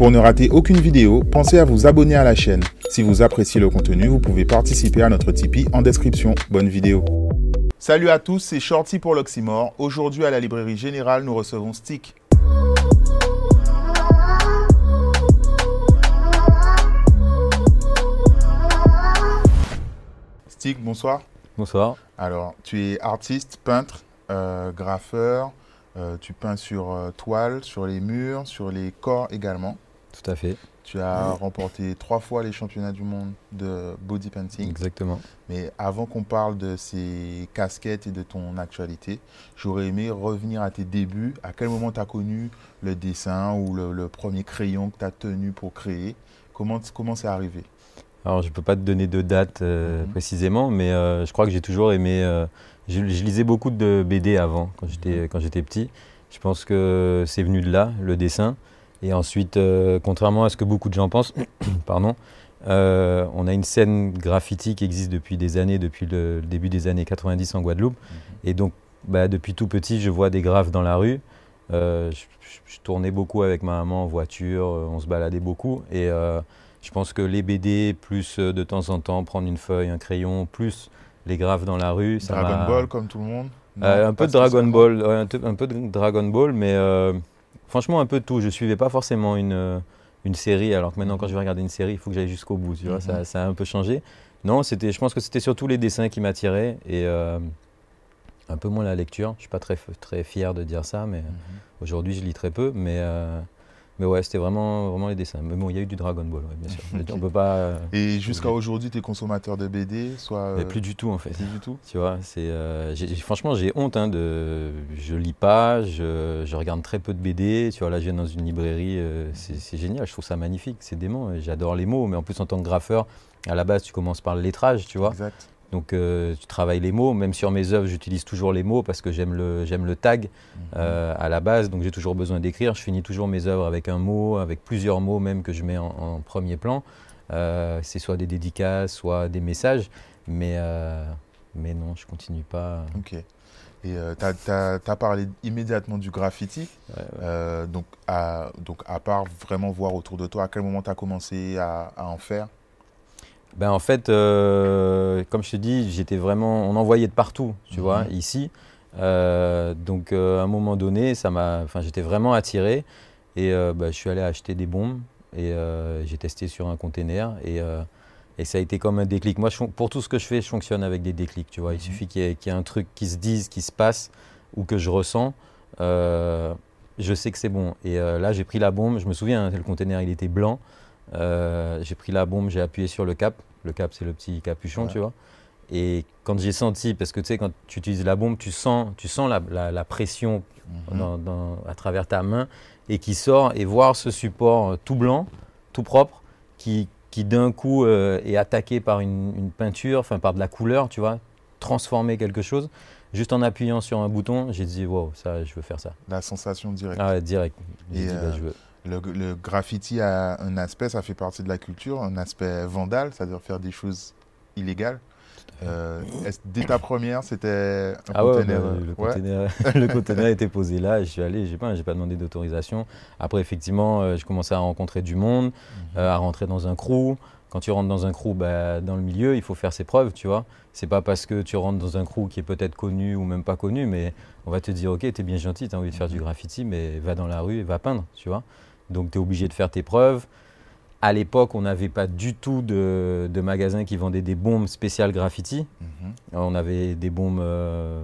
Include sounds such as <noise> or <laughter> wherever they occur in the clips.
Pour ne rater aucune vidéo, pensez à vous abonner à la chaîne. Si vous appréciez le contenu, vous pouvez participer à notre Tipeee en description. Bonne vidéo. Salut à tous, c'est Shorty pour l'Oxymore. Aujourd'hui à la librairie générale, nous recevons Stick. Stick, bonsoir. Bonsoir. Alors, tu es artiste, peintre, euh, graffeur, euh, tu peins sur euh, toile, sur les murs, sur les corps également. Tout à fait. Tu as remporté trois fois les championnats du monde de body painting. Exactement. Mais avant qu'on parle de ces casquettes et de ton actualité, j'aurais aimé revenir à tes débuts. À quel moment tu as connu le dessin ou le, premier crayon que tu as tenu pour créer? Comment comment c'est arrivé? Alors, je ne peux pas te donner de date euh, mhm. précisément, mais je crois que j'ai toujours aimé. Je, je, lisais beaucoup de BD avant, quand j'étais mhm. petit. Je pense que c'est venu de là, le dessin. Et ensuite, euh, contrairement à ce que beaucoup de gens pensent, <coughs> pardon, euh, on a une scène graffiti qui existe depuis des années, depuis le, début des années 90 en Guadeloupe. Mhm. Et donc, bah, depuis tout petit, je vois des graphes dans la rue. Euh, je, tournais beaucoup avec ma maman en voiture, on se baladait beaucoup. Et je pense que les BD, plus de temps en temps prendre une feuille, un crayon, plus les graphes dans la rue. Dragon Ball comme tout le monde? Un peu de Dragon Ball, un, un, peu de Dragon Ball, mais Franchement, un peu de tout. Je ne suivais pas forcément une, euh, une série, alors que maintenant, quand je vais regarder une série, il faut que j'aille jusqu'au bout. Tu vois, ça, ça, a un peu changé. Non, c'était, je pense que c'était surtout les dessins qui m'attiraient et euh, un peu moins la lecture. Je ne suis pas très, très fier de dire ça, mais mhm. aujourd'hui, je lis très peu. Mais euh, mais ouais, c'était vraiment, vraiment les dessins. Mais bon, il y a eu du Dragon Ball, bien sûr. <laughs> On peut pas. Euh, et jusqu'à aujourd'hui, tu es consommateur de BD soit, mais Plus du tout, en fait. Plus du tout Tu vois, c'est, euh, franchement, j'ai honte. Hein, de, je lis pas, je, je, regarde très peu de BD. Tu vois, là, je viens dans une librairie, euh, c'est, génial. Je trouve ça magnifique, c'est dément. J'adore les mots, mais en plus, en tant que graffeur, à la base, tu commences par le lettrage, tu vois. Exact. Donc euh, tu travailles les mots, même sur mes œuvres, j'utilise toujours les mots parce que j'aime le, j'aime le tag mhm. euh, à la base, donc j'ai toujours besoin d'écrire. Je finis toujours mes œuvres avec un mot, avec plusieurs mots même que je mets en, premier plan. Euh, c'est soit des dédicaces, soit des messages, mais, mais non, je continue pas. Ok. Et tu as, parlé immédiatement du graffiti. donc, à, donc, à part vraiment voir autour de toi, à quel moment tu as commencé à en faire? Ben, En fait, euh, comme je te dis, j'étais vraiment, on envoyait de partout, tu vois, mhm. ici. Euh, donc euh, à un moment donné, ça m'a, enfin, j'étais vraiment attiré et ben, je suis allé acheter des bombes et j'ai testé sur un container et, et, ça a été comme un déclic. Moi, pour tout ce que je fais, je fonctionne avec des déclics, tu vois. Il mhm. suffit qu'il y, ait un truc qui se dise, qui se passe ou que je ressens. je sais que c'est bon. Et là, j'ai pris la bombe. Je me souviens, hein, le container, il était blanc. Euh, j'ai pris la bombe, j'ai appuyé sur le cap. Le cap, c'est le petit capuchon, tu vois. Et quand j'ai senti, parce que tu sais, quand tu utilises la bombe, tu sens, tu sens la, pression mhm. à travers ta main et qui sort et voir ce support euh, tout blanc, tout propre, qui, qui d'un coup euh, est attaqué par une, peinture, enfin par de la couleur, tu vois, transformer quelque chose. Juste en appuyant sur un bouton, j'ai dit, wow, ça, je veux faire ça. La sensation directe. Ah, direct. Et bah, je veux. Le, graffiti a un aspect, ça fait partie de la culture, un aspect vandal, c'est-à-dire faire des choses illégales. Euh, dès ta première, c'était un ah conteneur. Ouais, le, conteneur, <laughs> était posé là, je suis allé, j'ai pas, pas demandé d'autorisation. Après, effectivement, euh, je commençais à rencontrer du monde, mhm. euh, à rentrer dans un crew. Quand tu rentres dans un crew, bah, dans le milieu, il faut faire ses preuves, tu vois. C'est pas parce que tu rentres dans un crew qui est peut-être connu ou même pas connu, mais on va te dire, ok, tu es bien gentil, tu as envie de faire du mhm. graffiti, mais va dans la rue et va peindre, tu vois. Donc tu es obligé de faire tes preuves. À l'époque, on n'avait pas du tout de, de, magasins qui vendaient des bombes spéciales graffiti. Mhm. On avait des bombes, euh,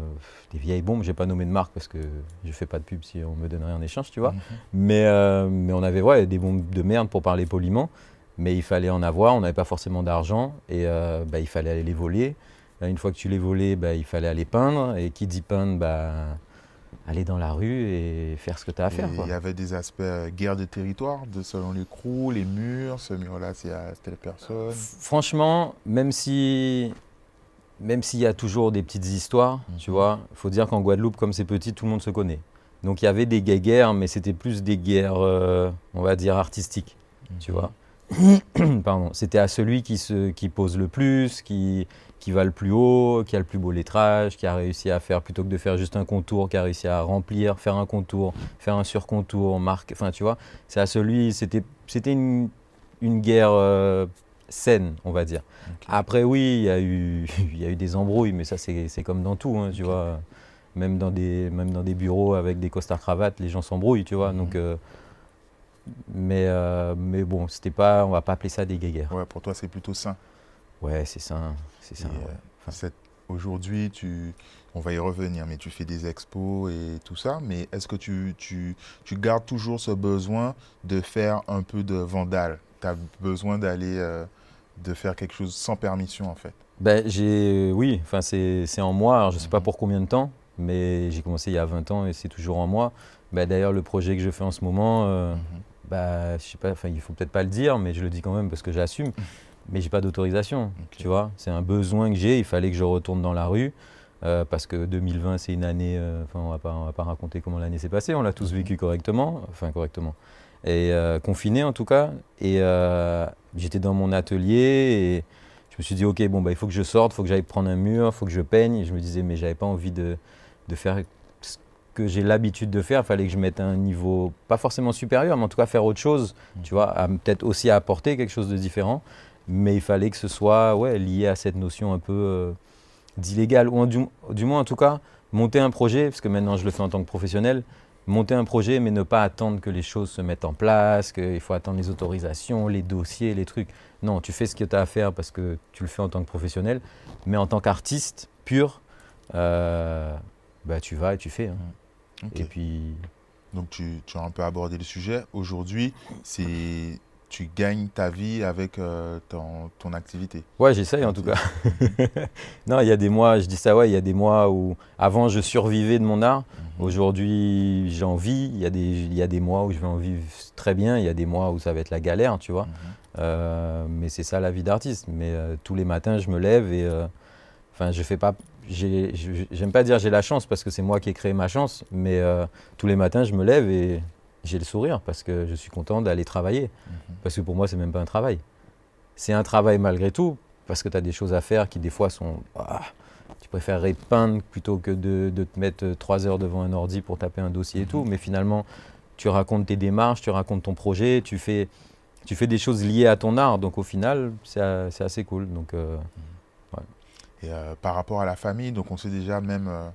des vieilles bombes, je n'ai pas nommé de marque parce que je ne fais pas de pub si on me donnerait en échange, tu vois. Mhm. mais, euh, mais on avait ouais, des bombes de merde pour parler poliment. Mais il fallait en avoir, on n'avait pas forcément d'argent et euh, bah, il fallait aller les voler. Une fois que tu les volais, bah, il fallait aller peindre. Et qui dit peindre, bah, aller dans la rue et faire ce que tu as à faire. Il y avait des aspects euh, guerre de territoire, de, selon les crews, les murs, ce mur-là, c'est à telle personne. Franchement, même si. Même s'il y a toujours des petites histoires, mhm. tu vois, il faut dire qu'en Guadeloupe, comme c'est petit, tout le monde se connaît. Donc il y avait des guerres, mais c'était plus des guerres, euh, on va dire, artistiques, tu mhm. vois. <coughs> pardon, c'était à celui qui, se, qui pose le plus, qui, qui va le plus haut, qui a le plus beau lettrage, qui a réussi à faire, plutôt que de faire juste un contour, qui a réussi à remplir, faire un contour, faire un surcontour, marque, enfin tu vois, c'est à celui, c'était, une, une guerre euh, saine, on va dire. Après oui, il y, a eu, <laughs> y a eu des embrouilles, mais ça c'est, c'est comme dans tout, hein, tu vois. Même dans, des, même dans des bureaux avec des costards cravates, les gens s'embrouillent, tu vois. Mhm. Donc, euh, mais, euh, mais bon, c'était pas, on va pas appeler ça des guéguerres. Ouais, pour toi c'est plutôt sain. Ouais, c'est sain. C'est ça. Euh, aujourd'hui, tu, on va y revenir, mais tu fais des expos et tout ça. Mais est-ce que tu, tu, tu, gardes toujours ce besoin de faire un peu de vandale? Tu as besoin d'aller, euh, de faire quelque chose sans permission en fait? Ben, j'ai, Oui, enfin, c'est, en moi. Alors, je ne sais pas mhm. pour combien de temps, mais j'ai commencé il y a 20 ans et c'est toujours en moi. Ben, d'ailleurs, le projet que je fais en ce moment, euh, mhm. bah, je sais pas, enfin, il faut peut-être pas le dire, mais je le dis quand même parce que j'assume. <laughs> mais j'ai pas d'autorisation. Tu vois, c'est un besoin que j'ai. Il fallait que je retourne dans la rue. Euh, parce que 2020, c'est une année. Euh, enfin, on va pas, va pas raconter comment l'année s'est passée. On l'a tous vécu correctement, enfin correctement, et euh, confiné en tout cas. Et j'étais dans mon atelier et je me suis dit, ok, bon bah il faut que je sorte, il faut que j'aille prendre un mur, il faut que je peigne. Et je me disais, mais j'avais pas envie de, de faire ce que j'ai l'habitude de faire. Il fallait que je mette un niveau pas forcément supérieur, mais en tout cas faire autre chose. Mmh. Tu vois, peut-être aussi apporter quelque chose de différent mais il fallait que ce soit ouais, lié à cette notion un peu euh, d'illégal, ou du, moins en tout cas, monter un projet, parce que maintenant je le fais en tant que professionnel, monter un projet, mais ne pas attendre que les choses se mettent en place, qu'il faut attendre les autorisations, les dossiers, les trucs. Non, tu fais ce que tu as à faire parce que tu le fais en tant que professionnel, mais en tant qu'artiste pur, euh, bah, tu vas et tu fais. Hein. Et puis. Donc tu, tu, as un peu abordé le sujet. Aujourd'hui, c'est tu gagnes ta vie avec euh, ton, ton, activité. Ouais, j'essaye en tout cas. <laughs> non, il y a des mois, je dis ça, ouais, il y a des mois où avant je survivais de mon art. Mhm. Aujourd'hui, j'en vis. Il y, a des, il y a des mois où je vais en vivre très bien. Il y a des mois où ça va être la galère, tu vois. Mhm. Euh, mais c'est ça la vie d'artiste. Mais euh, tous les matins, je me lève et. Enfin, je fais pas. J'aime pas dire j'ai la chance parce que c'est moi qui ai créé ma chance. Mais tous les matins, je me lève et j'ai le sourire parce que je suis content d'aller travailler. Mhm. Parce que pour moi, c'est même pas un travail. C'est un travail malgré tout, parce que tu as des choses à faire qui des fois sont... Ah, tu préférerais peindre plutôt que de, te mettre trois heures devant un ordi pour taper un dossier et tout. Mhm. Mais finalement, tu racontes tes démarches, tu racontes ton projet, tu fais, tu fais des choses liées à ton art. Donc au final, c'est assez cool. Donc, euh, mhm. Et euh, par rapport à la famille, donc on sait déjà même... Euh,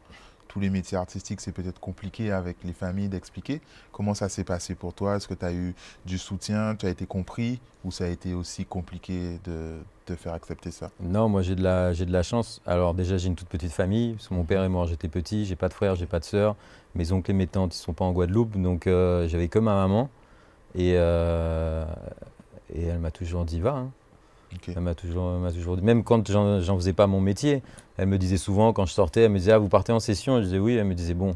tous les métiers artistiques, c'est peut-être compliqué avec les familles d'expliquer. Comment ça s'est passé pour toi? Est-ce que tu as eu du soutien? Tu as été compris? Ou ça a été aussi compliqué de faire accepter ça? Non, moi j'ai de, la, de la chance. Alors déjà, j'ai une toute petite famille. mon père est mort, j'étais petit. J'ai pas de frère, j'ai pas de sœur. Mes oncles et mes tantes, ils sont pas en Guadeloupe. Donc euh, j'avais que ma maman. Et, euh, et elle m'a toujours dit va. Hein. Elle m'a toujours, toujours dit, même quand j'en faisais pas mon métier, elle me disait souvent, quand je sortais, elle me disait, ah, vous partez en session? Je disais oui, elle me disait, bon,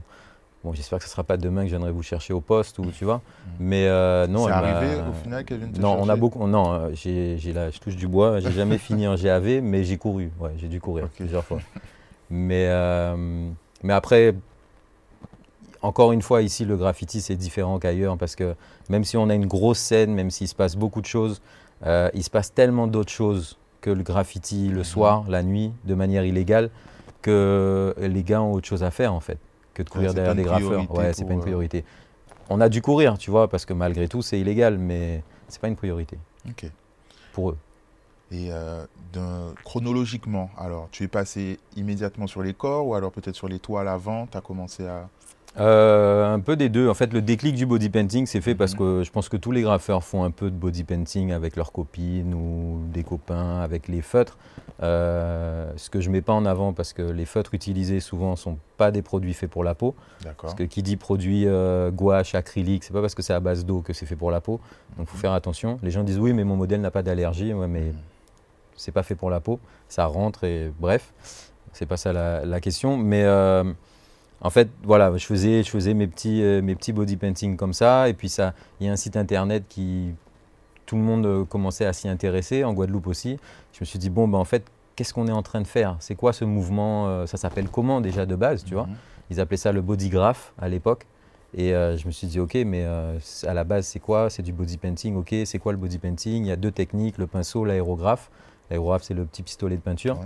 bon j'espère que ce ne sera pas demain que je viendrai vous chercher au poste, ou tu vois. Mm. Mais euh, non. C'est arrivé au final qu'elle vienne te Non, on a beaucoup, non, euh, j'ai, je touche du bois, j'ai jamais fini en GAV, mais j'ai couru, ouais, j'ai dû courir plusieurs fois. Mais, euh, mais après, encore une fois, ici, le graffiti, c'est différent qu'ailleurs, parce que même si on a une grosse scène, même s'il se passe beaucoup de choses, euh, il se passe tellement d'autres choses que le graffiti le mhm. soir, la nuit, de manière illégale, que les gars ont autre chose à faire en fait, que de courir derrière des graffeurs. Ouais, c'est pas une euh, priorité. On a dû courir, tu vois, parce que malgré tout, c'est illégal, mais c'est pas une priorité. Ok. Pour eux. Et euh, chronologiquement, alors, tu es passé immédiatement sur les corps ou alors peut-être sur les toiles avant, tu as commencé à... Euh, un peu des deux. En fait, le déclic du body painting, c'est fait parce mhm. que je pense que tous les graffeurs font un peu de body painting avec leurs copines ou des copains, avec les feutres. Euh, ce que je mets pas en avant parce que les feutres utilisés souvent ne sont pas des produits faits pour la peau. Parce que qui dit produit euh, gouache, acrylique, c'est pas parce que c'est à base d'eau que c'est fait pour la peau. Donc, il faut mhm. faire attention. Les gens disent oui, mais mon modèle n'a pas d'allergie. Ouais, mais mhm. c'est pas fait pour la peau. Ça rentre et bref, c'est pas ça la, question. Mais en fait, voilà, je faisais, je faisais mes, petits, euh, mes petits body painting comme ça. Et puis, il y a un site internet qui. Tout le monde euh, commençait à s'y intéresser, en Guadeloupe aussi. Je me suis dit, bon, ben, en fait, qu'est-ce qu'on est en train de faire? C'est quoi ce mouvement euh, Ça s'appelle comment déjà de base, tu vois? Mhm. Ils appelaient ça le bodygraph à l'époque. Et euh, je me suis dit, ok, mais à la base, c'est quoi? C'est du body painting, ok, c'est quoi le body painting? Il y a deux techniques, le pinceau, l'aérographe. L'aérographe, c'est le petit pistolet de peinture.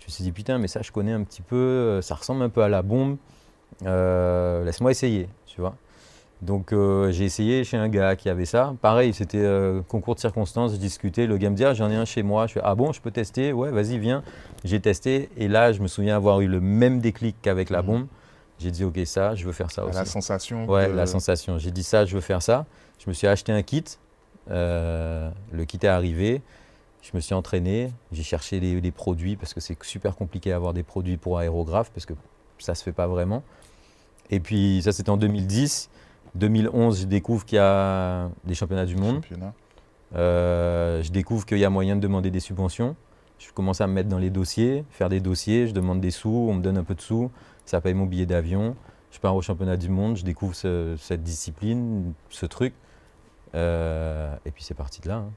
Je me suis dit, putain, mais ça, je connais un petit peu, ça ressemble un peu à la bombe. Laisse-moi essayer, tu vois. Donc j'ai essayé chez un gars qui avait ça. Pareil, c'était concours de circonstances, je discutais, le gars me dit ah, j'en ai un chez moi. Je fais ah bon, je peux tester? Ouais, vas-y, viens. J'ai testé et là, je me souviens avoir eu le même déclic qu'avec la mhm. bombe. J'ai dit, OK, ça, je veux faire ça aussi. La sensation Ouais, la sensation. J'ai dit ça, je veux faire ça. Je me suis acheté un kit. Euh, le kit est arrivé. Je me suis entraîné. J'ai cherché les, produits parce que c'est super compliqué d'avoir des produits pour aérographe parce que ça ne se fait pas vraiment. Et puis, ça, c'était en 2010. 2011, je découvre qu'il y a des championnats du monde. Euh, je découvre qu'il y a moyen de demander des subventions. Je commence à me mettre dans les dossiers, faire des dossiers. Je demande des sous, on me donne un peu de sous ça paye mon billet d'avion. Je pars au championnat du monde, je découvre cette discipline, ce truc. Euh, et puis c'est parti de là. Hein.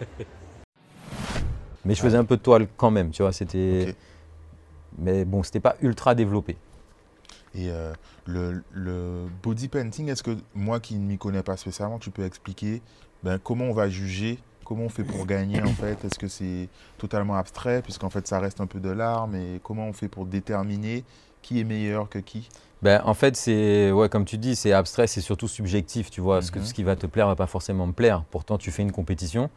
<laughs> Mais je faisais un peu de toile quand même, tu vois. C'était. Mais bon, c'était pas ultra développé. Et euh, le, body painting, est-ce que moi qui ne m'y connais pas spécialement, tu peux expliquer ben, comment on va juger Comment on fait pour gagner en fait? Est-ce que c'est totalement abstrait puisqu'en fait ça reste un peu de l'art, mais comment on fait pour déterminer qui est meilleur que qui? Ben, en fait, c'est ouais, comme tu dis, c'est abstrait, c'est surtout subjectif. Tu vois, ce, que, mhm. ce qui va te plaire va pas forcément me plaire. Pourtant, tu fais une compétition.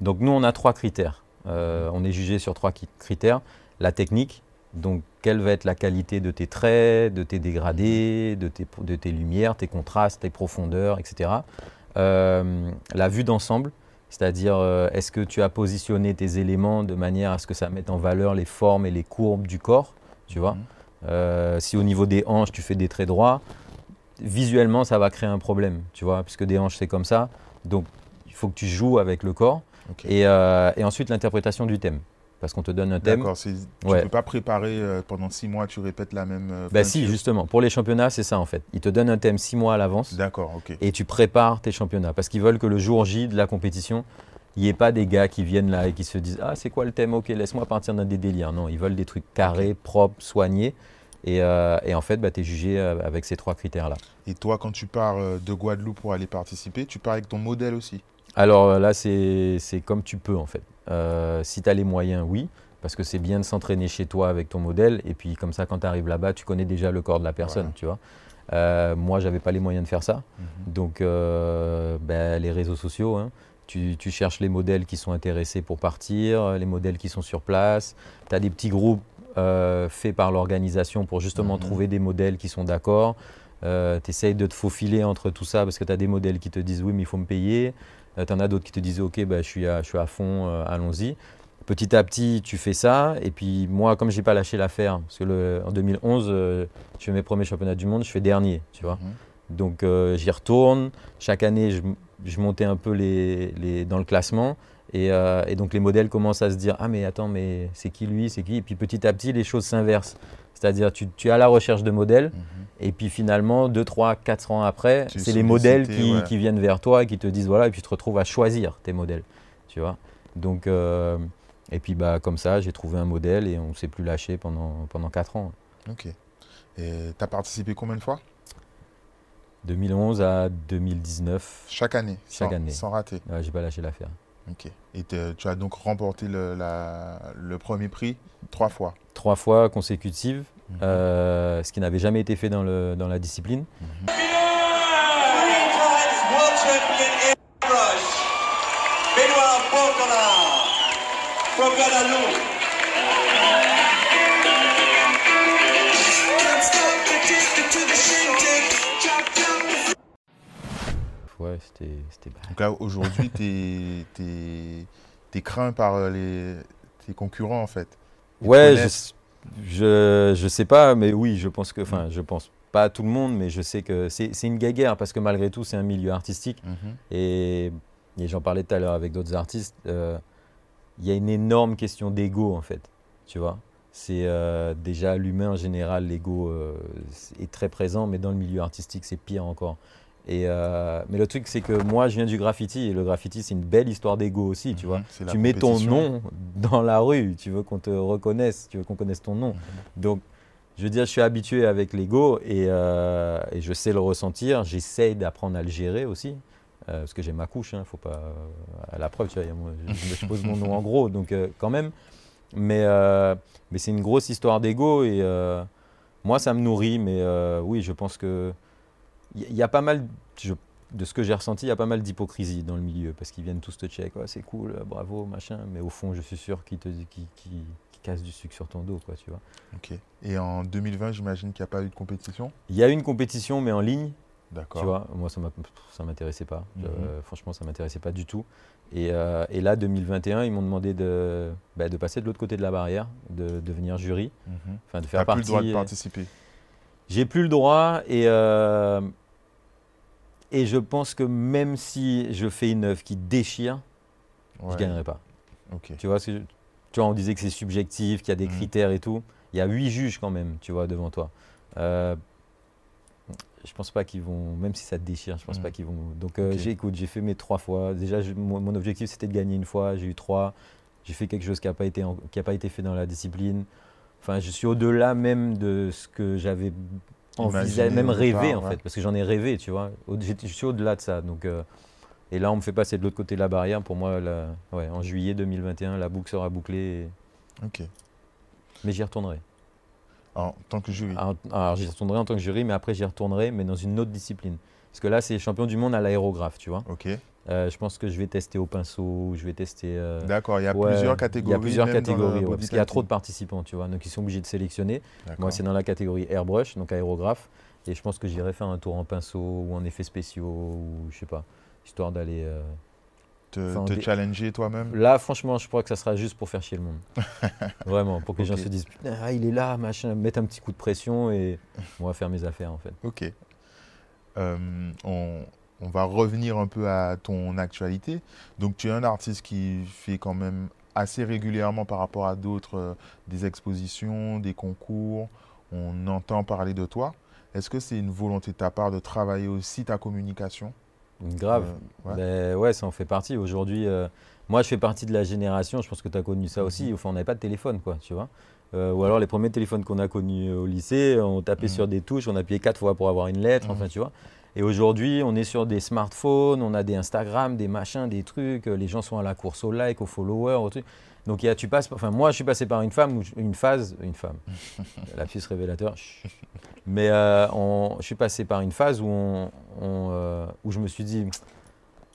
Donc nous, on a trois critères. Euh, on est jugé sur trois critères la technique, donc, quelle va être la qualité de tes traits, de tes dégradés, de tes, de tes lumières, tes contrastes, tes profondeurs, etc. Euh, la vue d'ensemble, c'est-à-dire euh, est-ce que tu as positionné tes éléments de manière à ce que ça mette en valeur les formes et les courbes du corps, tu vois? Euh, si au niveau des hanches, tu fais des traits droits, visuellement, ça va créer un problème, tu vois, puisque des hanches, c'est comme ça. Donc, il faut que tu joues avec le corps. Et, ensuite, l'interprétation du thème parce qu'on te donne un thème. D'accord, tu ne peux pas préparer euh, pendant six mois, tu répètes la même. Euh, bah si, justement. Pour les championnats, c'est ça en fait. Ils te donnent un thème six mois à l'avance. D'accord, ok. Et tu prépares tes championnats parce qu'ils veulent que le jour J de la compétition, il n'y ait pas des gars qui viennent là et qui se disent Ah, c'est quoi le thème? Ok, laisse-moi partir dans des délires. Non, ils veulent des trucs carrés, propres, soignés. Et, euh, en fait, bah, tu es jugé avec ces trois critères-là. Et toi, quand tu pars de Guadeloupe pour aller participer, tu pars avec ton modèle aussi? Alors là, c'est comme tu peux en fait. si tu as les moyens, oui parce que c'est bien de s'entraîner chez toi avec ton modèle, et puis comme ça, quand tu arrives là-bas, tu connais déjà le corps de la personne, tu vois. Euh, moi, j'avais pas les moyens de faire ça, mhm. donc euh, ben, les réseaux sociaux, hein. tu, cherches les modèles qui sont intéressés pour partir, les modèles qui sont sur place, tu as des petits groupes euh, faits par l'organisation pour justement mhm. trouver des modèles qui sont d'accord. Euh, tu essayes de te faufiler entre tout ça parce que tu as des modèles qui te disent oui mais il faut me payer, tu en as d'autres qui te disent ok ben, je, suis à, je suis à fond, allons-y petit à petit, tu fais ça. Et puis moi, comme je n'ai pas lâché l'affaire, parce que en 2011, euh, je fais mes premiers championnats du monde, je fais dernier, tu vois. Mhm. Donc euh, j'y retourne. Chaque année, je, montais un peu les, dans le classement. Euh, et, donc les modèles commencent à se dire Ah, mais attends, mais c'est qui lui C'est qui? Et puis petit à petit, les choses s'inversent. C'est-à-dire, tu, tu, à la recherche de modèles. Mhm. Et puis finalement, 2, 3, 4 ans après, c'est les modèles qui, qui, viennent vers toi et qui te disent Voilà, et puis tu te retrouves à choisir tes modèles. Tu vois Donc. Et puis bah, comme ça, j'ai trouvé un modèle et on ne s'est plus lâché pendant, pendant 4 ans. Ok. Et tu as participé combien de fois? 2011 à 2019. Chaque année Chaque année. Sans rater ouais, J'ai pas lâché l'affaire. Ok. Et tu as donc remporté le, la, le, premier prix trois fois Trois fois consécutives, mhm. euh, ce qui n'avait jamais été fait dans, le, dans la discipline. Mhm. Ouais, c'était Donc là, aujourd'hui, tu es, craint par euh, les, tes concurrents, en fait. ouais, je, je, sais pas, mais oui, je pense que, enfin, je pense pas à tout le monde, mais je sais que c'est une guéguerre parce que malgré tout, c'est un milieu artistique. Mhm. Et, j'en parlais tout à l'heure avec d'autres artistes. Euh, il y a une énorme question d'ego en fait, tu vois. C'est euh, déjà l'humain en général, l'ego euh, est très présent, mais dans le milieu artistique, c'est pire encore. Et, euh, mais le truc, c'est que moi, je viens du graffiti et le graffiti, c'est une belle histoire d'ego aussi, tu vois. Mhm, Tu mets ton nom dans la rue, tu veux qu'on te reconnaisse, tu veux qu'on connaisse ton nom. Mhm. Donc, je veux dire, je suis habitué avec l'ego et, euh, et je sais le ressentir. J'essaye d'apprendre à le gérer aussi. euh, parce que j'ai ma couche, il faut pas. à la preuve, tu vois, moi, je, je pose mon nom en gros, donc quand même. Mais, mais c'est une grosse histoire d'ego et moi, ça me nourrit. Mais oui, je pense que il y, a pas mal, je- de ce que j'ai ressenti, il y a pas mal d'hypocrisie dans le milieu parce qu'ils viennent tous te check, Ouais, c'est cool, euh, bravo, machin. Mais au fond, je suis sûr qu'ils te, qu'ils cassent du sucre sur ton dos, quoi, tu vois. Ok. Et en 2020, j'imagine qu'il n'y a pas eu de compétition? Il y a eu une compétition, mais en ligne, D'accord. tu vois. Moi, ça ça m'intéressait pas. Mhm. Euh, franchement, ça m'intéressait pas du tout. Et, euh, et là, 2021, ils m'ont demandé de, bah, de passer de l'autre côté de la barrière, de devenir jury, Mhm. enfin de Tu faire n'as plus partie. le droit de participer. J'ai plus le droit et, euh, et je pense que même si je fais une œuvre qui déchire, je Ouais. gagnerai pas. Tu vois, ce que je- tu vois, on disait que c'est subjectif, qu'il y a des Mhm. critères et tout. Il y a huit juges quand même, tu vois, devant toi. Euh, je pense pas qu'ils vont, même si ça te déchire, je pense Mhm. pas qu'ils vont. Donc, euh, j'ai, écoute, j'ai fait mes trois fois. Déjà, je- mon, mon objectif c'était de gagner une fois. J'ai eu trois. J'ai fait quelque chose qui n'a pas été, en- qui a pas été fait dans la discipline. Enfin, je suis au-delà même de ce que j'avais envisagé, même rêvé en ouais. fait, parce que j'en ai rêvé, tu vois. Je suis au-delà de ça. Donc, euh, et là, on me fait passer de l'autre côté de la barrière. Pour moi, ouais, en juillet 2021, la boucle sera bouclée. et- Ok. Mais j'y retournerai. En tant que jury. Alors, alors, j'y retournerai en tant que jury, mais après, j'y retournerai, mais dans une autre discipline. Parce que là, c'est champion du monde à l'aérographe, tu vois. Ok. Euh, je pense que je vais tester au pinceau, je vais tester. euh, D'accord. Il y a ouais, plusieurs catégories. Il y a plusieurs catégories, ouais, parce qu'il y a trop de participants, tu vois. Donc, ils sont obligés de sélectionner. Moi, c'est dans la catégorie airbrush, donc aérographe. Et je pense que j'irai faire un tour en pinceau ou en effets spéciaux, ou je sais pas, histoire d'aller. euh, te, enfin, te des- challenger toi-même. Là, franchement, je crois que ça sera juste pour faire chier le monde. <laughs> Vraiment, pour que les gens se disent Putain, ah, il est là, machin, mettre un petit coup de pression et on va faire mes affaires en fait. Ok. On, on va revenir un peu à ton actualité. Donc, tu es un artiste qui fait quand même assez régulièrement par rapport à d'autres euh, des expositions, des concours. On entend parler de toi. Est-ce que c'est une volonté de ta part de travailler aussi ta communication? Grave. Euh, ouais. Ben ouais, ça en fait partie. Aujourd'hui, euh, moi, je fais partie de la génération, je pense que tu as connu ça aussi. Mhm. Enfin, on n'avait pas de téléphone, quoi, tu vois. Euh, ou alors, les premiers téléphones qu'on a connus au lycée, on tapait Mhm. sur des touches, on appuyait quatre fois pour avoir une lettre, Mhm. enfin, tu vois. Et aujourd'hui, on est sur des smartphones, on a des Instagram, des machins, des trucs. euh, Les gens sont à la course au like, aux followers, au truc. Donc, il y a, tu passes, enfin, moi, je suis passé par une femme, une phase, une femme, <laughs> la fille révélateur. chut. Mais euh, on- je suis passé par une phase où, on, on, euh, où je me suis dit,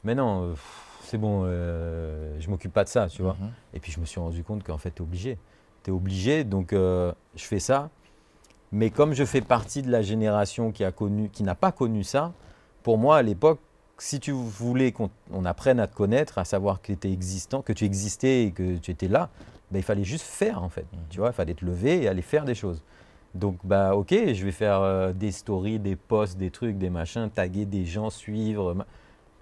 mais non, c'est bon, euh, je m'occupe pas de ça, tu vois. Mhm. Et puis je me suis rendu compte qu'en fait, tu es obligé. Tu es obligé, donc je fais ça. Mais comme je fais partie de la génération qui a connu, qui n'a pas connu ça, pour moi à l'époque, si tu voulais qu'on on apprenne à te connaître, à savoir que, étais existant, que tu existais et que tu étais là, ben, il fallait juste faire en fait. Mhm. Tu vois, il fallait te lever et aller faire des choses. Donc bah ok, je vais faire euh, des stories, des posts, des trucs, des machins, taguer des gens, suivre. ma-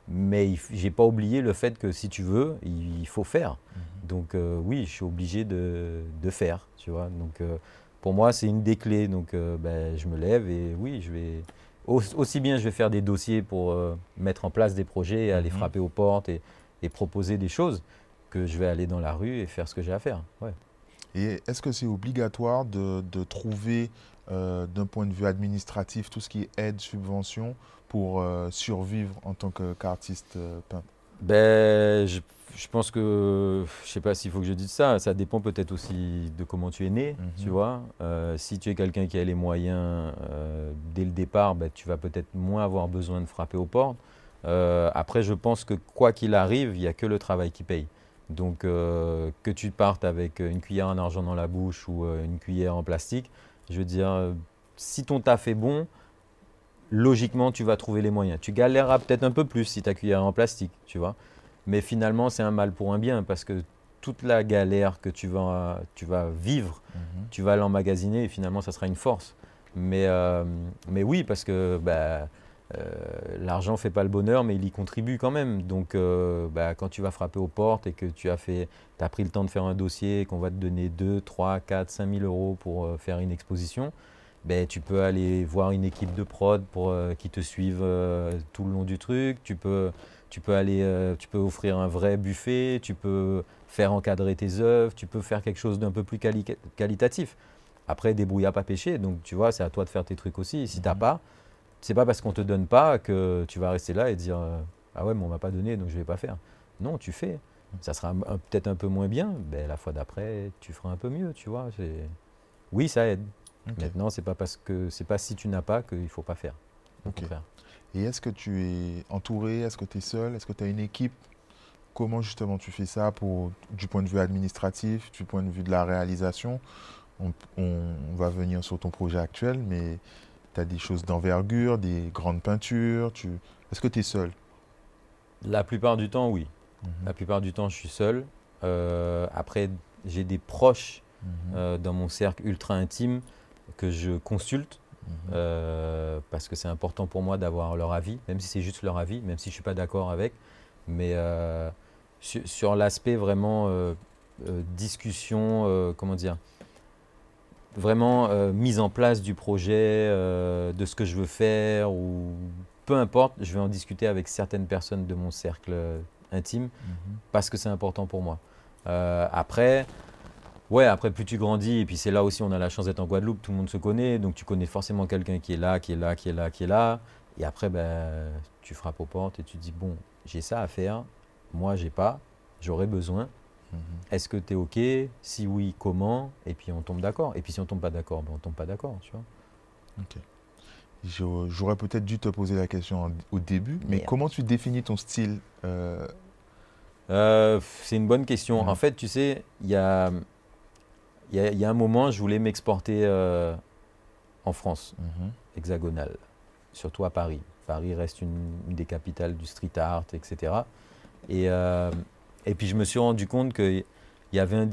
Mais j'ai pas oublié le fait que si tu veux, il il faut faire. Mhm. Donc euh, oui, je suis obligé de, de faire, tu vois. Donc euh, pour moi, c'est une des clés. Donc euh, ben, je me lève et oui, je vais au- aussi bien je vais faire des dossiers pour euh, mettre en place des projets, aller Mhm. frapper aux portes et, et proposer des choses que je vais aller dans la rue et faire ce que j'ai à faire. Ouais. Et est-ce que c'est obligatoire de, de trouver, euh, d'un point de vue administratif, tout ce qui est aide, subvention, pour survivre en tant qu'artiste peintre? Ben, je, je pense que, je sais pas s'il faut que je dise ça, ça dépend peut-être aussi de comment tu es né, Mhm. tu vois. Euh, si tu es quelqu'un qui a les moyens euh, dès le départ, ben, tu vas peut-être moins avoir besoin de frapper aux portes. Euh, après, je pense que quoi qu'il arrive, il n'y a que le travail qui paye. Donc, que tu partes avec une cuillère en argent dans la bouche ou une cuillère en plastique, je veux dire, si ton taf est bon, logiquement, tu vas trouver les moyens. Tu galéreras peut-être un peu plus si ta cuillère est en plastique, tu vois. Mais finalement, c'est un mal pour un bien parce que toute la galère que tu vas, tu vas vivre, tu vas l'emmagasiner et finalement, ça sera une force. Mais, euh, mais oui, parce que bah, euh, l'argent ne fait pas le bonheur, mais il y contribue quand même. Donc, euh, bah, quand tu vas frapper aux portes et que tu as, fait, as pris le temps de faire un dossier, qu'on va te donner 2, 3, 4, 5 000 euros pour faire une exposition, ben, tu peux aller voir une équipe de prod pour euh, qui te suivent euh, tout le long du truc. Tu peux, tu peux aller, euh, tu peux offrir un vrai buffet. Tu peux faire encadrer tes œuvres. Tu peux faire quelque chose d'un peu plus qualitatif. Après, débrouille à pas pêcher. Donc, tu vois, c'est à toi de faire tes trucs aussi. Si tu n'as mhm. pas, c'est pas parce qu'on te donne pas que tu vas rester là et dire ah ouais, mais on m'a pas donné, donc je vais pas faire. Non, tu fais. Ça sera peut-être un peu moins bien, ben, la fois d'après, tu feras un peu mieux, tu vois. Oui, ça aide. Maintenant, c'est pas parce que c'est pas si tu n'as pas qu'il faut pas faire. Et est-ce que tu es entouré? Est-ce que tu es seul? Est-ce que tu as une équipe? Comment justement tu fais ça pour, du point de vue administratif, du point de vue de la réalisation? On, va venir sur ton projet actuel, mais tu as des choses d'envergure, des grandes peintures. Tu... Est-ce que tu es seul? La plupart du temps, oui. Mhm. La plupart du temps, je suis seul. Euh, après, j'ai des proches mhm. euh, dans mon cercle ultra intime que je consulte mhm. euh, parce que c'est important pour moi d'avoir leur avis, même si c'est juste leur avis, même si je ne suis pas d'accord avec. Mais euh, sur, l'aspect vraiment euh, discussion, comment dire, vraiment mise en place du projet, de ce que je veux faire, ou peu importe, je vais en discuter avec certaines personnes de mon cercle intime mhm. parce que c'est important pour moi. après, Ouais, après, plus tu grandis, et puis c'est là aussi, on a la chance d'être en Guadeloupe, tout le monde se connaît, donc tu connais forcément quelqu'un qui est là, qui est là, qui est là, qui est là. Et après, ben, tu frappes aux portes et tu dis, bon, j'ai ça à faire, moi, j'ai pas, j'aurais besoin. Mhm. Est-ce que tu es OK? Si oui, comment? Et puis on tombe d'accord. Et puis si on tombe pas d'accord, ben, on tombe pas d'accord, tu vois. Ok. J'aurais peut-être dû te poser la question au début, mais comment tu définis ton style euh? Euh, C'est une bonne question. En fait, tu sais, il y a il y, a un moment, je voulais m'exporter euh, en France, mhm. hexagonale, surtout à Paris. Paris reste une, des capitales du street art, etc. Et, euh, et puis je me suis rendu compte que, y avait un,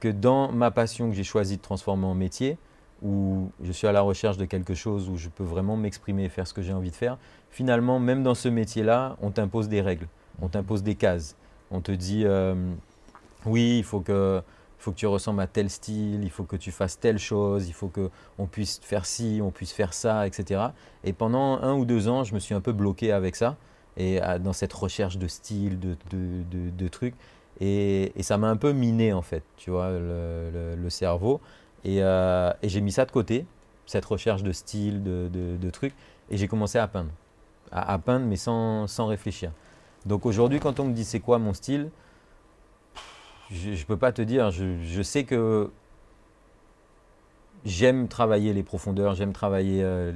que dans ma passion que j'ai choisi de transformer en métier, où je suis à la recherche de quelque chose où je peux vraiment m'exprimer et faire ce que j'ai envie de faire, finalement, même dans ce métier-là, on t'impose des règles, on t'impose des cases. On te dit, euh, oui, il faut que faut que tu ressembles à tel style, il faut que tu fasses telle chose, il faut qu'on puisse faire ci, on puisse faire ça, etc. Et pendant un ou deux ans, je me suis un peu bloqué avec ça, et dans cette recherche de style, de, de, de, trucs. Et, et, ça m'a un peu miné, en fait, tu vois, le, le, cerveau. Et, euh, et j'ai mis ça de côté, cette recherche de style, de, trucs, et j'ai commencé à peindre. À, à peindre, mais sans, sans réfléchir. Donc aujourd'hui, quand on me dit c'est quoi mon style, je ne peux pas te dire. Je, sais que j'aime travailler les profondeurs, j'aime travailler euh,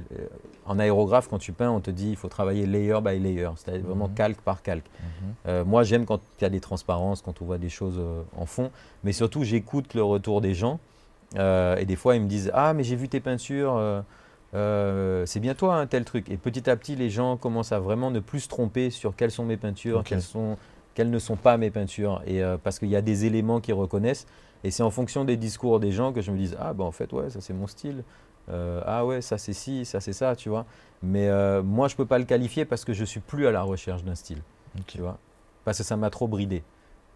en aérographe. Quand tu peins, on te dit il faut travailler layer by layer, c'est-à-dire vraiment mhm. calque par calque. Mhm. Euh, moi, j'aime quand il y a des transparences, quand on voit des choses euh, en fond, mais surtout j'écoute le retour des gens. et des fois, ils me disent ah mais j'ai vu tes peintures. c'est bien toi un tel truc et petit à petit les gens commencent à vraiment ne plus se tromper sur quelles sont mes peintures, quelles sont quelles ne sont pas mes peintures. Et euh, parce qu'il y a des éléments qu'ils reconnaissent. Et c'est en fonction des discours des gens que je me dis ah ben en fait ouais ça c'est mon style. Euh, ah ouais ça c'est ci, ça c'est ça, tu vois. Mais euh, moi je peux pas le qualifier parce que je suis plus à la recherche d'un style, tu vois. Parce que ça m'a trop bridé.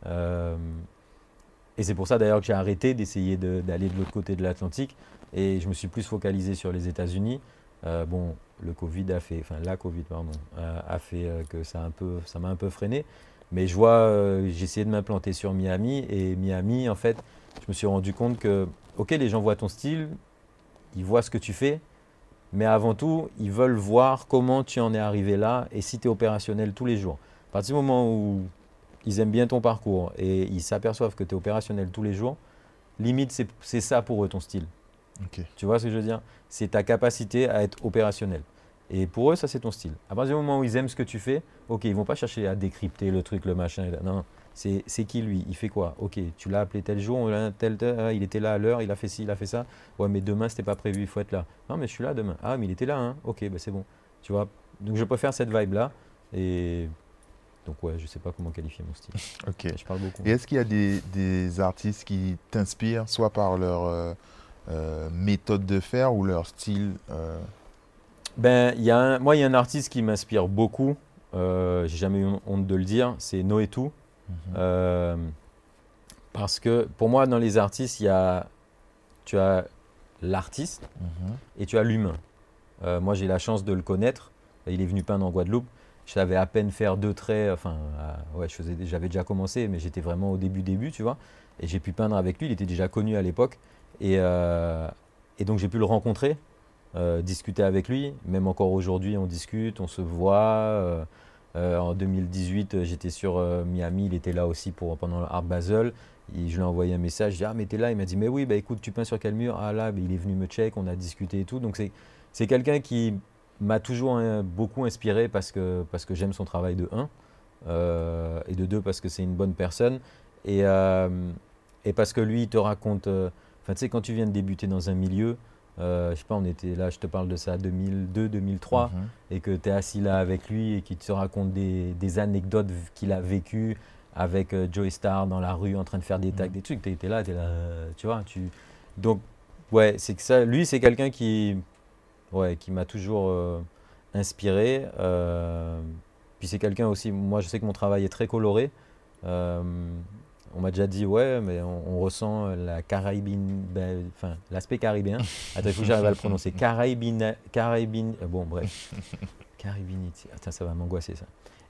et c'est pour ça d'ailleurs que j'ai arrêté d'essayer d'aller de, l'autre côté de l'Atlantique et je me suis plus focalisé sur les États-Unis. bon, le Covid a fait, enfin la Covid pardon, a fait que ça un peu, ça m'a un peu freiné. Mais je vois, euh, j'ai essayé de m'implanter sur Miami et Miami, en fait, je me suis rendu compte que, ok, les gens voient ton style, ils voient ce que tu fais, mais avant tout, ils veulent voir comment tu en es arrivé là et si tu es opérationnel tous les jours. À partir du moment où ils aiment bien ton parcours et ils s'aperçoivent que tu es opérationnel tous les jours, limite, c'est ça pour eux ton style. Tu vois ce que je veux dire? C'est ta capacité à être opérationnel. Et pour eux, ça, c'est ton style. À partir du moment où ils aiment ce que tu fais, ok, ils vont pas chercher à décrypter le truc, le machin. Non, c'est qui lui? Il fait quoi? Ok, tu l'as appelé tel jour, tel, tel, ah, il était là à l'heure, il a fait ci, il a fait ça. Ouais, mais demain, c'était pas prévu, il faut être là. Non, mais je suis là demain. Ah, mais il était là, hein Ok, bah, c'est bon. Tu vois? Donc, je préfère cette vibe-là. Et donc, ouais, je sais pas comment qualifier mon style. <laughs> ok. Je parle beaucoup. Et est-ce qu'il y a des, artistes qui t'inspirent, soit par leur euh, euh, méthode de faire ou leur style euh, ben, y a Moi, il y a un artiste qui m'inspire beaucoup. Euh, J'ai jamais eu honte de le dire. C'est Noé Tout. Mhm. Euh, parce que pour moi, dans les artistes, il y a, tu as l'artiste Mhm. et tu as l'humain. Euh, moi, j'ai la chance de le connaître. Il est venu peindre en Guadeloupe. Je savais à peine faire deux traits. Enfin, euh, ouais, j'avais déjà commencé, mais j'étais vraiment au début, début, tu vois. Et j'ai pu peindre avec lui. Il était déjà connu à l'époque. Et, euh, et donc, j'ai pu le rencontrer, euh, discuter avec lui. Même encore aujourd'hui, on discute, on se voit. Euh, euh, en 2018, euh, j'étais sur Miami. Il était là aussi pour, pendant Art Basel. Je lui ai envoyé un message. Je dis Ah, mais t'es là Il m'a dit Mais oui, bah écoute, tu peins sur quel mur? Ah, là, il est venu me check. On a discuté et tout. Donc, c'est quelqu'un qui m'a toujours hein, beaucoup inspiré parce que, parce que j'aime son travail de 1 euh, et de 2 parce que c'est une bonne personne et, et parce que lui il te raconte enfin tu sais quand tu viens de débuter dans un milieu euh, je sais pas on était là je te parle de ça 2002 2003 Mhm. et que tu es assis là avec lui et qu'il te raconte des, des anecdotes qu'il a vécues avec euh, Joey Star dans la rue en train de faire des tags, Mhm. des trucs, tu étais là, tu là, euh, tu vois. Tu... Donc, ouais, c'est que ça, lui, c'est quelqu'un qui, ouais, qui m'a toujours euh, inspiré. euh, puis c'est quelqu'un aussi, moi je sais que mon travail est très coloré. On m'a déjà dit, ouais, mais on, on ressent la Caraïbine, ben, enfin, l'aspect caribéen. <laughs> Attends, il faut que j'arrive à le prononcer. Caraïbine, Caraïbine, euh, bon, bref. <laughs> Caribinity. Attends, ça va m'angoisser ça.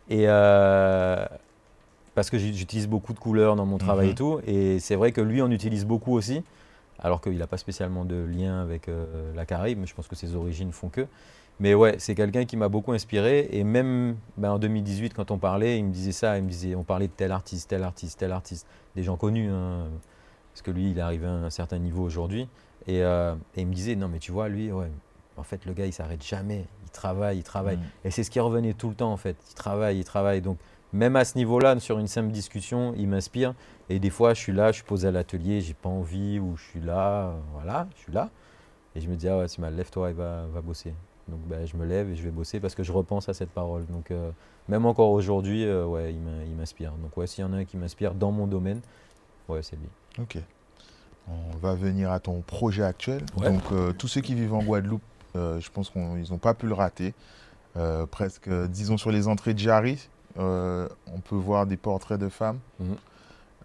Et euh, parce que j'utilise beaucoup de couleurs dans mon travail Mhm. et tout, et c'est vrai que lui en utilise beaucoup aussi, alors qu'il n'a pas spécialement de lien avec euh, la Caraïbe, mais je pense que ses origines font que. Mais ouais, c'est quelqu'un qui m'a beaucoup inspiré, et même ben, en 2018, quand on parlait, il me disait ça, il me disait, on parlait de tel artiste, tel artiste, tel artiste, des gens connus, hein, parce que lui, il est arrivé à un certain niveau aujourd'hui, et, euh, et il me disait, non mais tu vois, lui, ouais, en fait, le gars, il s'arrête jamais, il travaille, il travaille. Mhm. Et c'est ce qui revenait tout le temps en fait. Il travaille, il travaille. Donc même à ce niveau-là, sur une simple discussion, il m'inspire. Et des fois, je suis là, je suis posé à l'atelier, j'ai pas envie, ou je suis là, euh, voilà, je suis là. Et je me dis, ah ouais, c'est mal, lève-toi et va, va bosser. Donc ben, je me lève et je vais bosser parce que je repense à cette parole. Donc euh, même encore aujourd'hui, euh, ouais, il m'in- il m'inspire. Donc ouais, s'il y en a un qui m'inspire dans mon domaine, ouais, c'est lui. Ok. On va venir à ton projet actuel. Ouais. Donc, euh, tous ceux qui vivent en Guadeloupe, je pense qu'ils n'ont pas pu le rater. Presque, disons, sur les entrées de Jarry, on peut voir des portraits de femmes. Mhm.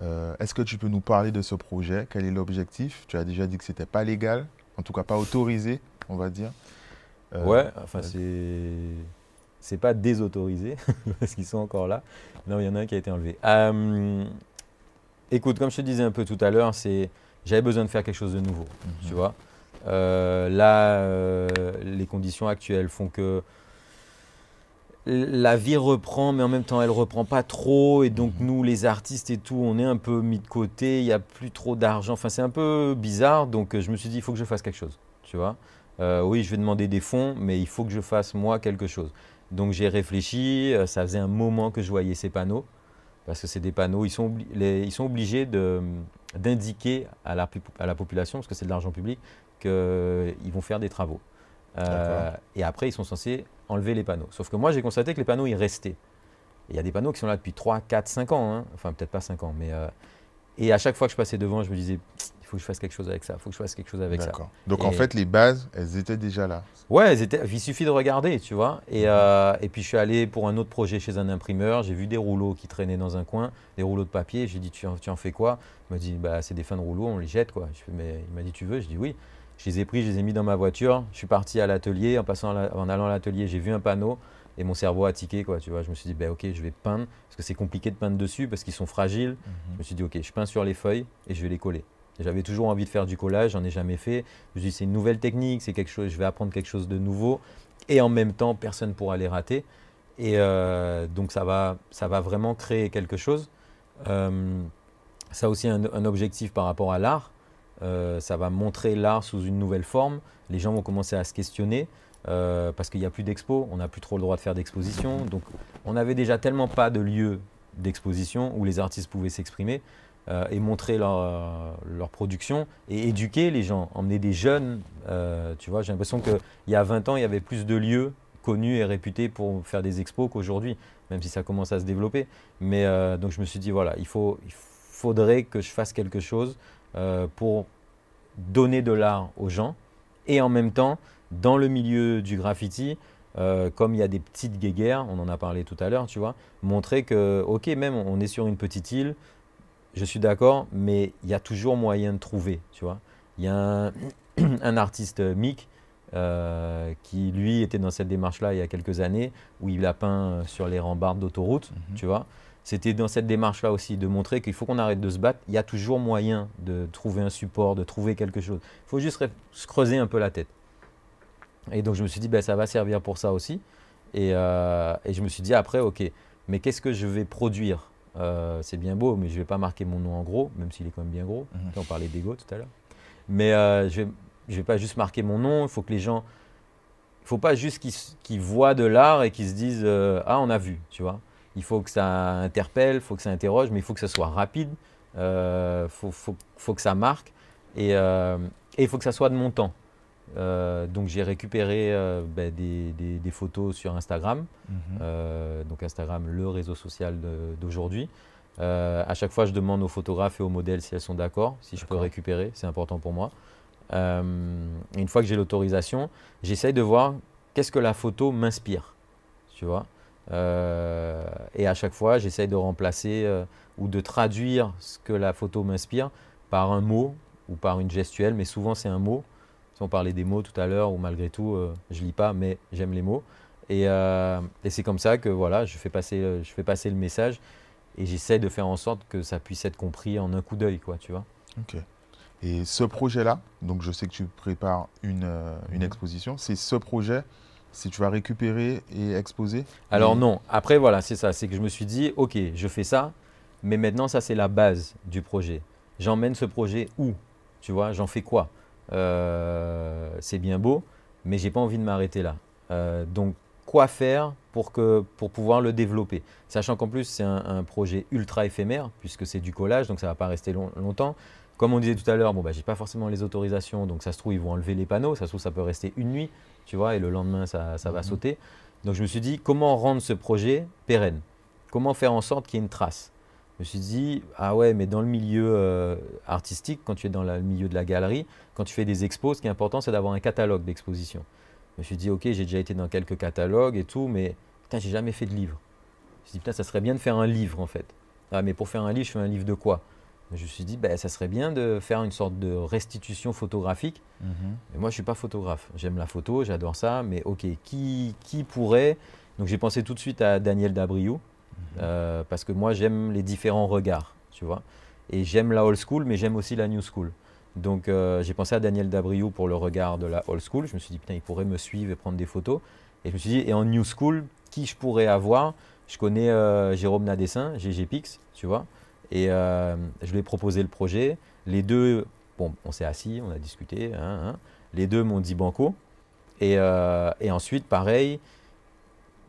Euh, Est-ce que tu peux nous parler de ce projet? Quel est l'objectif? Tu as déjà dit que c'était pas légal, en tout cas pas autorisé, on va dire. Euh, ouais, enfin c'est c'est pas désautorisé <laughs> parce qu'ils sont encore là. Non, il y en a un qui a été enlevé. Euh, écoute, comme je te disais un peu tout à l'heure, c'est j'avais besoin de faire quelque chose de nouveau, Mhm. tu vois. Euh, là, euh, les conditions actuelles font que la vie reprend, mais en même temps, elle reprend pas trop. Et donc, Mhm. nous, les artistes et tout, on est un peu mis de côté. Il n'y a plus trop d'argent. Enfin, c'est un peu bizarre. Donc, euh, je me suis dit, il faut que je fasse quelque chose. Tu vois Euh, Oui, je vais demander des fonds, mais il faut que je fasse moi quelque chose. Donc, j'ai réfléchi. euh, Ça faisait un moment que je voyais ces panneaux. Parce que c'est des panneaux, ils sont, les- ils sont obligés d'indiquer à la, pu- à la population, parce que c'est de l'argent public, qu'ils vont faire des travaux. Euh, et après, ils sont censés enlever les panneaux. Sauf que moi, j'ai constaté que les panneaux, ils restaient. Il y a des panneaux qui sont là depuis 3, 4, 5 ans. hein. Enfin, peut-être pas 5 ans. Mais, euh, et à chaque fois que je passais devant, je me disais, il faut que je fasse quelque chose avec ça, il faut que je fasse quelque chose avec ça. Donc, en fait, les bases, elles étaient déjà là. Ouais, elles étaient- il suffit de regarder, tu vois. Et, euh, et puis je suis allé pour un autre projet chez un imprimeur. J'ai vu des rouleaux qui traînaient dans un coin, des rouleaux de papier. J'ai dit, tu en, tu en fais quoi? Il m'a dit, bah, c'est des fins de rouleaux, on les jette, quoi. Je fais, mais il m'a dit, tu veux? Je dis oui. Je les ai pris, je les ai mis dans ma voiture. Je suis parti à l'atelier. En, passant la- en allant à l'atelier, j'ai vu un panneau et mon cerveau a tiqué, quoi. Tu vois, je me suis dit, bah, ok, je vais peindre parce que c'est compliqué de peindre dessus parce qu'ils sont fragiles. Je me suis dit, ok, je peins sur les feuilles et je vais les coller. J'avais toujours envie de faire du collage, j'en ai jamais fait. Je me suis dit, c'est une nouvelle technique, c'est quelque chose, je vais apprendre quelque chose de nouveau. Et en même temps, personne ne pourra les rater. Et euh, donc, ça va, ça va vraiment créer quelque chose. Euh, ça a aussi un, un objectif par rapport à l'art. Euh, ça va montrer l'art sous une nouvelle forme. Les gens vont commencer à se questionner euh, parce qu'il n'y a plus d'expo, on n'a plus trop le droit de faire d'exposition. Donc, on n'avait déjà tellement pas de lieu d'exposition où les artistes pouvaient s'exprimer euh, et montrer leur, production et éduquer les gens, emmener des jeunes. tu vois, j'ai l'impression qu'il y a 20 ans, il y avait plus de lieux connus et réputés pour faire des expos qu'aujourd'hui, même si ça commence à se développer. Mais donc je me suis dit, voilà, il, faut, il faudrait que je fasse quelque chose euh, pour donner de l'art aux gens et en même temps, dans le milieu du graffiti, euh, comme il y a des petites guéguerres, on en a parlé tout à l'heure, tu vois, montrer que, ok, même on est sur une petite île, je suis d'accord, mais il y a toujours moyen de trouver, tu vois. Il y a un, <clears throat> un artiste Mick euh, qui lui était dans cette démarche-là il y a quelques années, où il a peint sur les rambardes d'autoroute, Mhm. tu vois. C'était dans cette démarche-là aussi de montrer qu'il faut qu'on arrête de se battre. Il y a toujours moyen de trouver un support, de trouver quelque chose. Il faut juste se creuser un peu la tête. Et donc je me suis dit, ben, ça va servir pour ça aussi. Et, euh, et je me suis dit après, ok, mais qu'est-ce que je vais produire? Euh, C'est bien beau, mais je ne vais pas marquer mon nom en gros, même s'il est quand même bien gros. Mhm. On parlait d'ego tout à l'heure. Mais euh, je ne vais, pas juste marquer mon nom, il faut que les gens... Il ne faut pas juste qu'ils voient de l'art et qu'ils se disent Ah, on a vu, tu vois. Il faut que ça interpelle, il faut que ça interroge, mais il faut que ça soit rapide, il faut, faut- faut que ça marque et euh, et il faut que ça soit de mon temps. Euh, donc j'ai récupéré euh, ben, des, des- des photos sur Instagram. Mhm. Euh, donc Instagram, le réseau social d'aujourd'hui. Euh, à chaque fois, je demande aux photographes et aux modèles si elles sont d'accord, si je peux récupérer, c'est important pour moi. Euh, une fois que j'ai l'autorisation, j'essaye de voir qu'est-ce que la photo m'inspire, tu vois. Euh, et à chaque fois, j'essaye de remplacer euh, ou de traduire ce que la photo m'inspire par un mot ou par une gestuelle, mais souvent c'est un mot. Si on parlait des mots tout à l'heure, ou malgré tout, euh, je lis pas, mais j'aime les mots. Et, euh, et c'est comme ça que voilà, je fais passer, je fais passer le message et j'essaie de faire en sorte que ça puisse être compris en un coup d'œil, quoi, tu vois. Ok. Et ce projet-là, donc je sais que tu prépares une, euh, une Mhm. exposition, c'est ce projet, si tu vas récupérer et exposer Alors non, après voilà, c'est ça, c'est que je me suis dit, ok, je fais ça, mais maintenant ça c'est la base du projet. J'emmène ce projet où Tu vois, j'en fais quoi? Euh, C'est bien beau, mais j'ai pas envie de m'arrêter là. Euh, donc quoi faire pour, que, pour pouvoir le développer? Sachant qu'en plus c'est un, un projet ultra éphémère, puisque c'est du collage, donc ça va pas rester long- longtemps. Comme on disait tout à l'heure, bon, bah, j'ai pas forcément les autorisations, donc ça se trouve, ils vont enlever les panneaux, ça se trouve, ça peut rester une nuit, tu vois, et le lendemain, ça, ça va Mhm. sauter. Donc je me suis dit, comment rendre ce projet pérenne? Comment faire en sorte qu'il y ait une trace? Je me suis dit, ah ouais, mais dans le milieu euh, artistique, quand tu es dans la- le milieu de la galerie, quand tu fais des expos, ce qui est important, c'est d'avoir un catalogue d'exposition. Je me suis dit, ok, j'ai déjà été dans quelques catalogues et tout, mais putain, j'ai jamais fait de livre. Je me suis dit, putain, ça serait bien de faire un livre en fait. Ah, mais pour faire un livre, je fais un livre de quoi? Je me suis dit, ben, ça serait bien de faire une sorte de restitution photographique Mhm. mais moi, je suis pas photographe. J'aime la photo, j'adore ça. Mais ok, qui, qui pourrait? Donc j'ai pensé tout de suite à Daniel Dabriou, euh, parce que moi, j'aime les différents regards, tu vois. Et j'aime la old school, mais j'aime aussi la new school. Donc euh, j'ai pensé à Daniel Dabriou pour le regard de la old school. Je me suis dit, putain, il pourrait me suivre et prendre des photos. Et je me suis dit, et en new school, qui je pourrais avoir? Je connais euh, Jérôme Nadessin, GG Pix, tu vois. Et euh, je lui ai proposé le projet. Les deux, bon, on s'est assis, on a discuté. hein, hein. Les deux m'ont dit banco. Et, euh, et ensuite, pareil,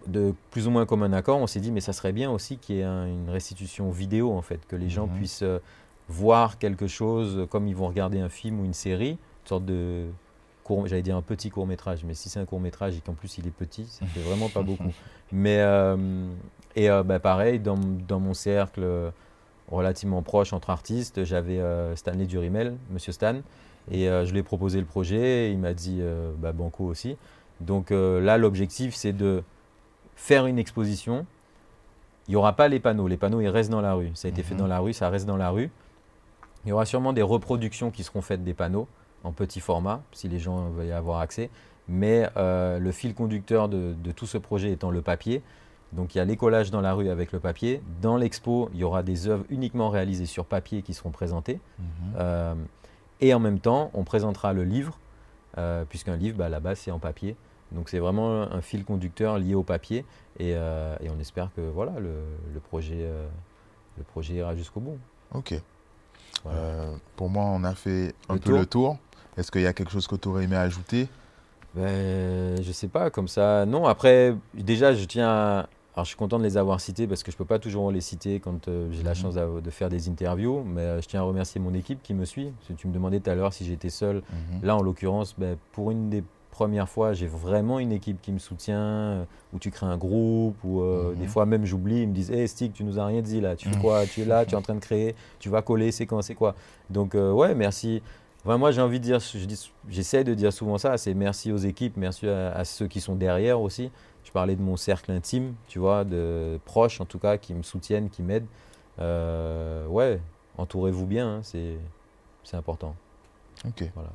de plus ou moins comme un accord, on s'est dit, mais ça serait bien aussi qu'il y ait un- une restitution vidéo, en fait, que les gens Mhm. puissent euh, voir quelque chose comme ils vont regarder un film ou une série, une sorte de j'allais dire un petit court métrage, mais si c'est un court métrage et qu'en plus il est petit, ça fait vraiment pas beaucoup. <laughs> Mais et bah, pareil, dans, dans mon cercle relativement proche entre artistes, j'avais euh, Stanley Durimel, Monsieur Stan, et euh, je lui ai proposé le projet, et il m'a dit euh, bah, Banco aussi. Donc là, l'objectif, c'est de faire une exposition. Il n'y aura pas les panneaux, les panneaux, ils restent dans la rue. Ça a été fait Mhm. dans la rue, ça reste dans la rue. Il y aura sûrement des reproductions qui seront faites des panneaux en petit format, si les gens veulent y avoir accès. Mais euh, le fil conducteur de, de tout ce projet étant le papier. Donc il y a les collages dans la rue avec le papier. Dans l'expo, il y aura des œuvres uniquement réalisées sur papier qui seront présentées. Mhm. Euh, et en même temps, on présentera le livre, euh, puisqu'un livre, bah, à la base, c'est en papier. Donc c'est vraiment un fil conducteur lié au papier. Et, euh, et on espère que voilà, le, le projet, le projet ira jusqu'au bout. Ok. Voilà. Pour moi, on a fait un Le peu tour. le tour. Est-ce qu'il y a quelque chose que tu aurais aimé ajouter? Ben, je sais pas, comme ça. Non, après, déjà, je tiens à... Alors, je suis content de les avoir cités parce que je peux pas toujours les citer quand euh, j'ai la Mhm. chance de faire des interviews. Mais euh, je tiens à remercier mon équipe qui me suit. Parce que tu me demandais tout à l'heure si j'étais seul. Mhm. Là, en l'occurrence, ben, pour une des premières fois, j'ai vraiment une équipe qui me soutient, euh, où tu crées un groupe, où euh, Mhm. des fois même j'oublie, ils me disent Hey Stick, tu nous as rien dit là, tu fais quoi? Tu es là, tu es en train de créer, tu vas coller, c'est quand, c'est quoi? Donc, ouais, merci. Enfin, moi, j'ai envie de dire, je j'essaie de dire souvent ça c'est merci aux équipes, merci à, à ceux qui sont derrière aussi. Je parlais de mon cercle intime, tu vois, de proches en tout cas, qui me soutiennent, qui m'aident. Euh, ouais, entourez-vous bien, hein, c'est c'est important. Ok. Voilà.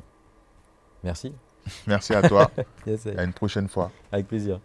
Merci. <laughs> Merci à toi. <laughs> Yes, à une prochaine fois. avec plaisir.